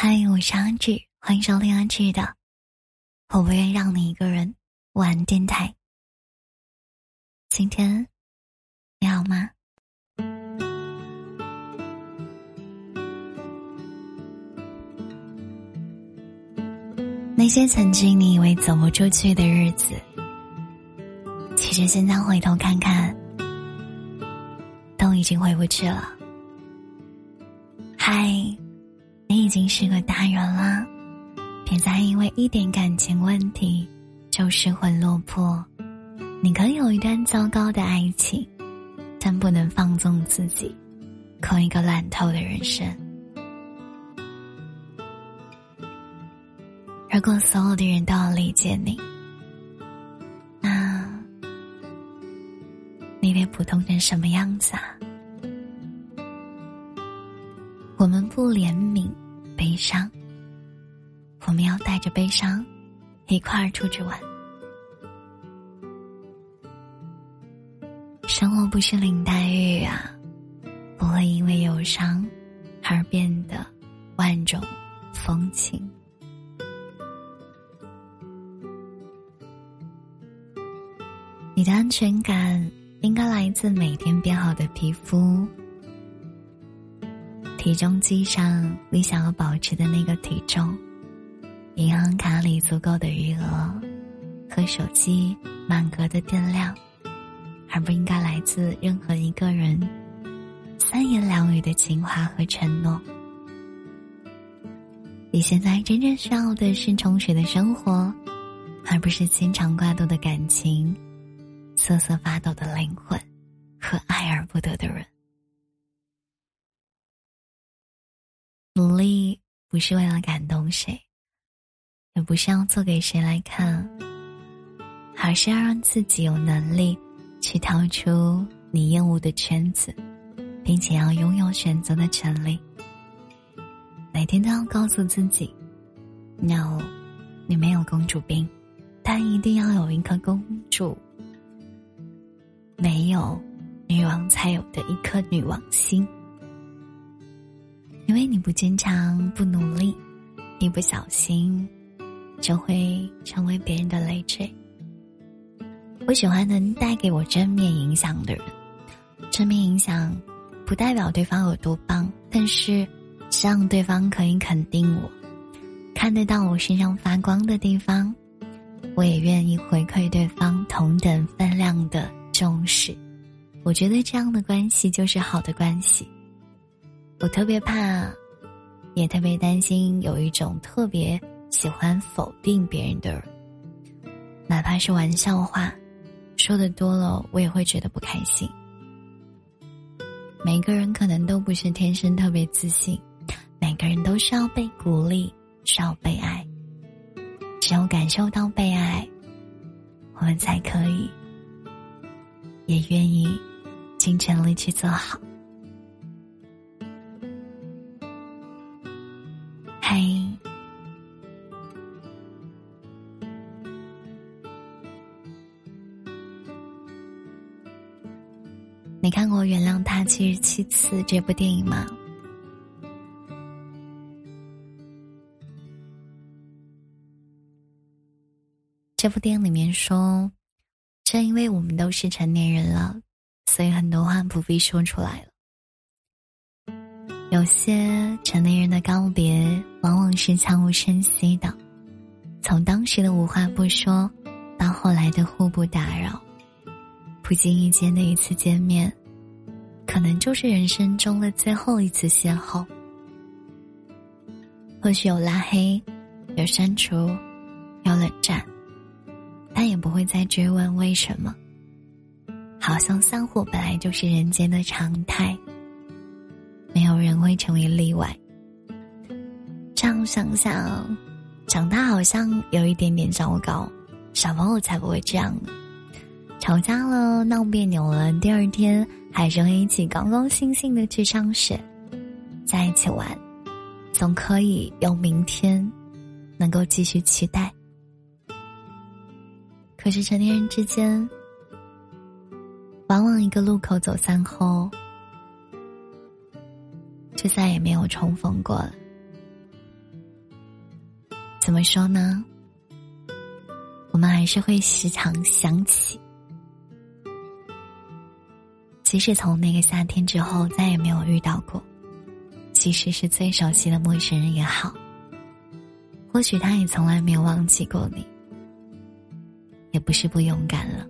嗨，我是安志，欢迎收听安志的。我不愿让你一个人玩电台。今天你好吗？那些曾经你以为走不出去的日子，其实现在回头看看，都已经回不去了。嗨。已经是个大人了，别再因为一点感情问题就失魂落魄。你可以有一段糟糕的爱情，但不能放纵自己，过一个烂透的人生。如果所有的人都要理解你，那你得普通成什么样子啊？我们不怜悯悲伤，我们要带着悲伤一块儿出去玩。生活不是林黛玉啊，不会因为忧伤而变得万种风情。你的安全感应该来自每天变好的皮肤。体重机上你想要保持的那个体重，银行卡里足够的余额，和手机满格的电量，而不应该来自任何一个人三言两语的情话和承诺。你现在真正需要的是充实的生活，而不是牵肠挂肚的感情、瑟瑟发抖的灵魂和爱而不得的人。不是为了感动谁，也不是要做给谁来看，而是要让自己有能力去跳出你厌恶的圈子，并且要拥有选择的权利。每天都要告诉自己：“no，你没有公主病，但一定要有一颗公主没有女王才有的一颗女王心。”因为你不坚强、不努力，一不小心就会成为别人的累赘。我喜欢能带给我正面影响的人，正面影响不代表对方有多棒，但是让对方可以肯定我，看得到我身上发光的地方，我也愿意回馈对方同等分量的重视。我觉得这样的关系就是好的关系。我特别怕，也特别担心有一种特别喜欢否定别人的人，哪怕是玩笑话，说的多了，我也会觉得不开心。每个人可能都不是天生特别自信，每个人都需要被鼓励，需要被爱。只有感受到被爱，我们才可以，也愿意尽全力去做好。你看过《原谅他七十七次》这部电影吗？这部电影里面说，正因为我们都是成年人了，所以很多话不必说出来了。有些成年人的告别，往往是悄无声息的，从当时的无话不说，到后来的互不打扰，不经意间的一次见面，可能就是人生中的最后一次邂逅。或许有拉黑，有删除，有冷战，但也不会再追问为什么。好像散伙本来就是人间的常态。没有人会成为例外。这样想想，长大好像有一点点糟糕。小朋友才不会这样呢。吵架了，闹别扭了，第二天还是会一起高高兴兴的去上学，在一起玩，总可以有明天，能够继续期待。可是成年人之间，往往一个路口走散后。就再也没有重逢过了。怎么说呢？我们还是会时常想起，即使从那个夏天之后再也没有遇到过，即使是最熟悉的陌生人也好，或许他也从来没有忘记过你，也不是不勇敢了，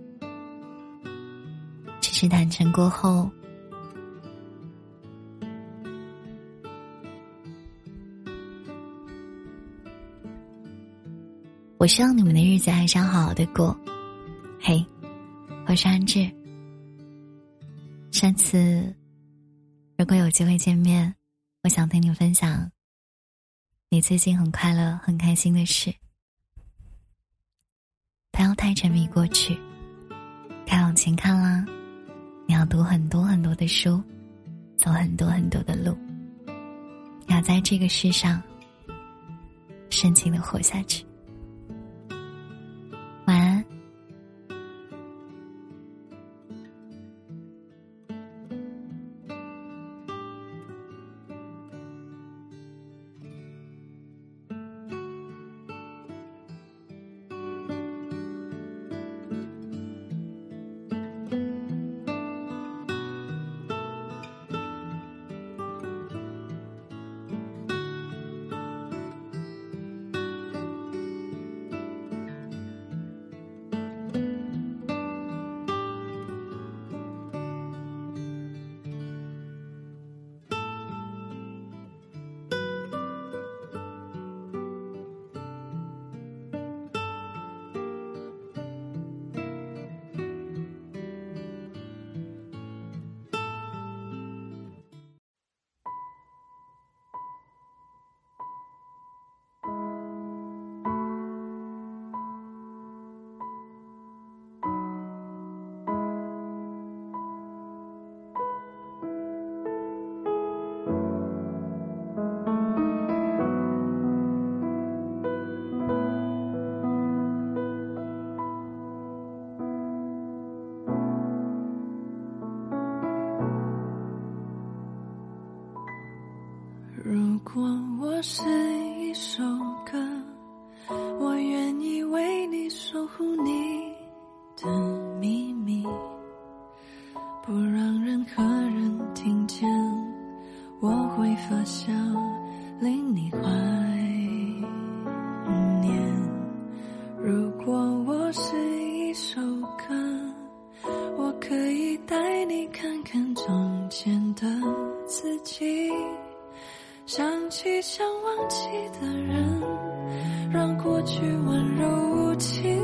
只是坦诚过后。我希望你们的日子还想好好的过。嘿，我是安志。下次如果有机会见面，我想听你分享你最近很快乐、很开心的事。不要太沉迷过去，该往前看啦！你要读很多很多的书，走很多很多的路，要在这个世上深情的活下去。可以带你看看从前的自己。想起想忘记的人，让过去温柔无情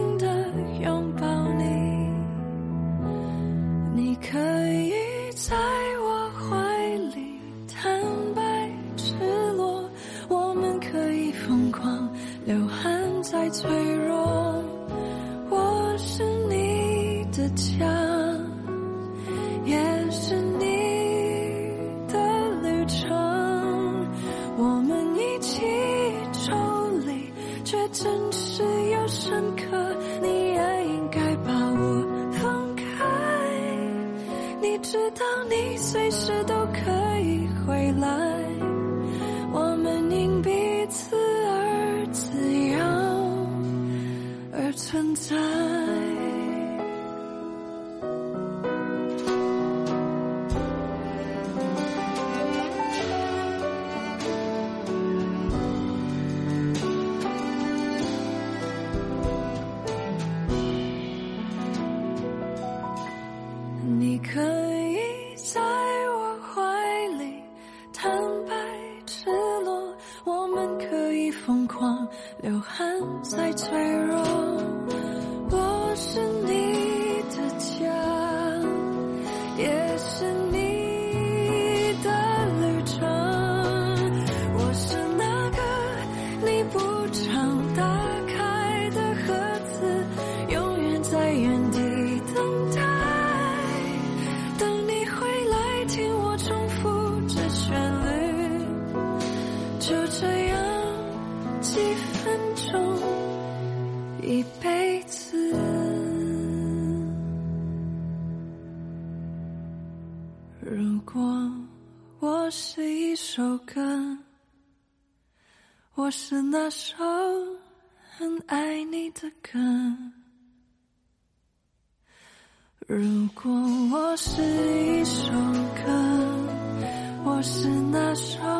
却真实又深刻。你也应该把我放开，你知道你随时都可以回来。我们因彼此而自由而存在。光流汗才脆弱我是你的家也是你的旅程我是那个你不长如果我是一首歌，我是那首。很爱你的歌。如果我是一首歌，我是那首。